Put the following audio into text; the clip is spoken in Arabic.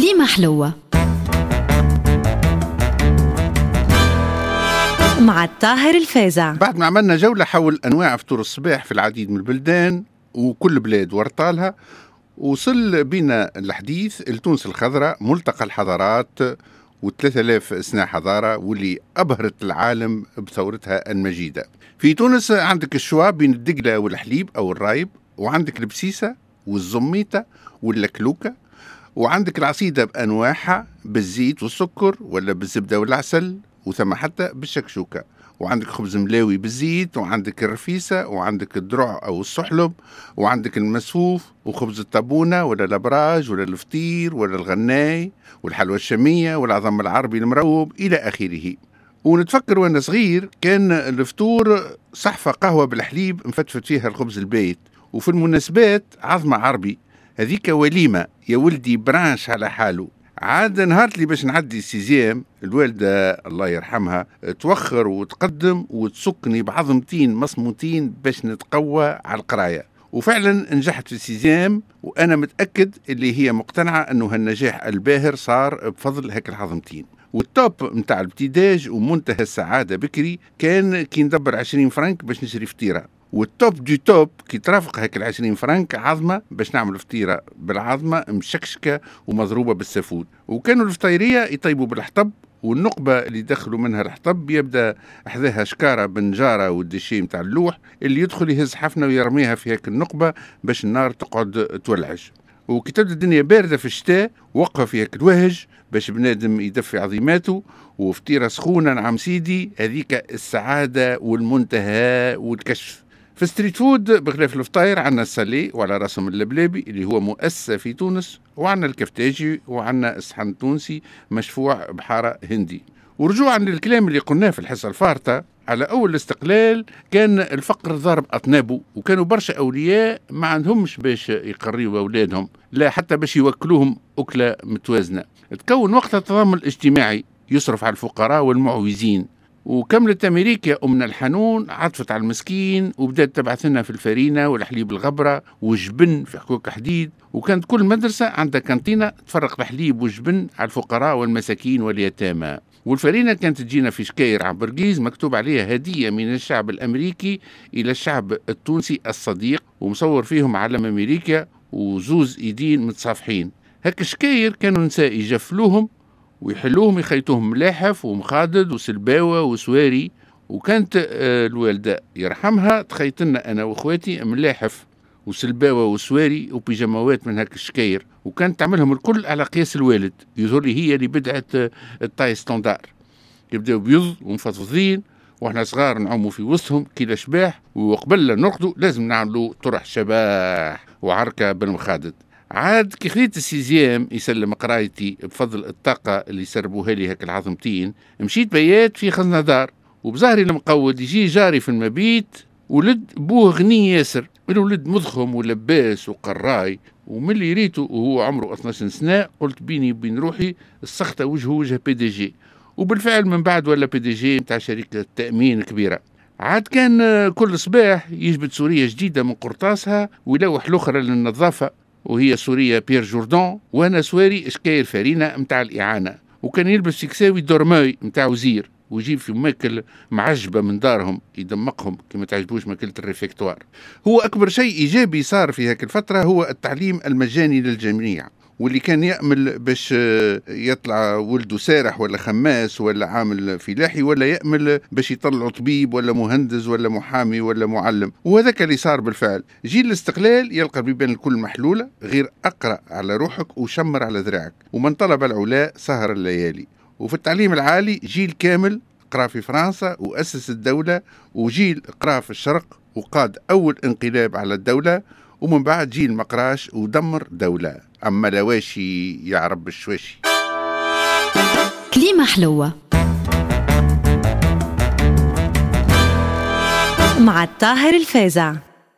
كليمة حلوة. مع الطاهر الفازع بعد ما عملنا جولة حول أنواع فطور الصباح في العديد من البلدان وكل بلاد ورطالها وصل بنا الحديث لتونس الخضراء ملتقى الحضارات و3000 سنة حضارة واللي أبهرت العالم بثورتها المجيدة. في تونس عندك الشوا بين الدقلة والحليب أو الرايب وعندك البسيسة والزميتة واللكلوكة وعندك العصيدة بأنواعها بالزيت والسكر ولا بالزبدة والعسل وثم حتى بالشكشوكة. وعندك خبز ملاوي بالزيت وعندك الرفيسة وعندك الدرع أو السحلب وعندك المسفوف وخبز الطابونة ولا الأبراج ولا الفطير ولا الغناي والحلوى الشامية والعظم العربي المروب إلى آخره. ونتفكر وأنا صغير كان الفطور صحفة قهوة بالحليب مفتفت فيها الخبز البيت. وفي المناسبات عظمة عربي. هذيك وليمة. يا ولدي برانش على حاله عاد نهار اللي باش نعدي sixième الوالدة الله يرحمها توخر وتقدم وتسكني بعظمتين مصموتين باش نتقوى على القراية. وفعلا نجحت في ال sixième وأنا متأكد اللي هي مقتنعة أنه هالنجاح الباهر صار بفضل هيك العظمتين وال top نتاع الابتداج ومنتهى السعادة بكري كان كي ندبر 20 فرنك باش نشري فطيرة. وال top du top كي ترافق هيك ال 20 فرنك عظمة باش نعمل فطيرة بالعظمة مشكشكة ومضروبة بالسفود. وكانوا الفطيريه يطيبوا بالحطب والنقبة اللي يدخلوا منها الحطب يبدأ حذاها شكارة بنجارة وال déchets متاع اللوح اللي يدخل يهز حفنة ويرميها في هيك النقبة باش النار تقعد تولعج. وكي تبدأ الدنيا باردة في الشتاء وقفة في هيك الوهج باش بنادم يدفي عظيماته. وفطيرة سخونة نعم سيدي هذيك السعادة والمنتهى والكشف. في street food بخلاف الفطاير عندنا ال salé وعلى راسهم اللبلابي اللي هو مؤسسة في تونس وعندنا الكفتاجي وعندنا الصحن التونسي مشفوع بحارة هندي. ورجوعا للكلام اللي قلناه في الحصة الفارطة على أول الاستقلال كان الفقر ضارب أطنابه وكانوا برشا أولياء ما عندهمش باش يقريوا أولادهم لا حتى باش يوكلوهم أكلة متوازنة. تكون وقتها التضامن الاجتماعي يصرف على الفقراء والمعوزين. وكملت أمريكا أمنا الحنون عطفت على المسكين وبدأت تبعث لنا في الفرينة والحليب الغبرة والجبن في حقوق حديد. وكانت كل مدرسة عندها كانتينة تفرق الحليب والجبن على الفقراء والمساكين واليتامى. والفرينة كانت تجينا في شكاير عن برقيز مكتوب عليها هدية من الشعب الأمريكي إلى الشعب التونسي الصديق ومصور فيهم علم أمريكا وزوز إيدين متصافحين. هك شكاير كانوا نساء يجفلوهم ويحلوهم يخيطوهم ملاحف ومخادد وسلباوة وسواري. وكانت آه، الوالدة يرحمها تخيط لنا أنا وإخواتي ملاحف وسلباوة وسواري وبيجاموات من هاك الشكاير. وكانت تعملهم الكل على قياس الوالد. يظهر لي هي اللي بدعت آه، الطاي ستاندار. يبداو بيض ومفضفضين وإحنا صغار نعوموا في وسطهم كي الاشباح وقبل نرقدوا لازم نعملوا طرح شباح وعركة بالمخادد. عاد كي خديت ال sixième يسلم قرايتي بفضل الطاقة اللي سربوها لي هيك العظمتين. مشيت بيات في خزنة دار وبظهري المقود يجي جاري في المبيت ولد بوه غني ياسر. الولد مضخم ولباس وقراي ومن اللي ريته وهو عمره 12 سنة قلت بيني وبين روحي السخطة وجهه وجه PDG وبالفعل من بعد ولا PDG نتاع شركة تأمين كبيرة. عاد كان كل صباح يجبد سورية جديدة من قرطاسها ويلوح الأخرى للنظافة. وهي سورية Pierre Cardin وأنا سواري شكاير فرينة متاع الإعانة. وكان يلبس كساوي Dormeuil متاع وزير ويجيب في ماكل معجبة من دارهم يدمقهم كما تعجبوش ماكلة الريفكتوار هو أكبر شيء إيجابي صار في هذه الفترة هو التعليم المجاني للجميع. واللي كان يأمل باش يطلع ولده سارح ولا خماس ولا عامل فلاحي ولا يأمل باش يطلع طبيب ولا مهندس ولا محامي ولا معلم. وهذاك اللي صار بالفعل. جيل الاستقلال يلقى بيبان الكل محلولة غير أقرأ على روحك وشمر على ذراعك. ومن طلب العلاء سهر الليالي. وفي التعليم العالي جيل كامل قرأ في فرنسا وأسس الدولة وجيل قرأ في الشرق وقاد أول انقلاب على الدولة. ومن بعد جيل مقراش ودمر دولة. أما لواشي يا رب الشواشي. كليمة حلوة. مع الطاهر الفازع.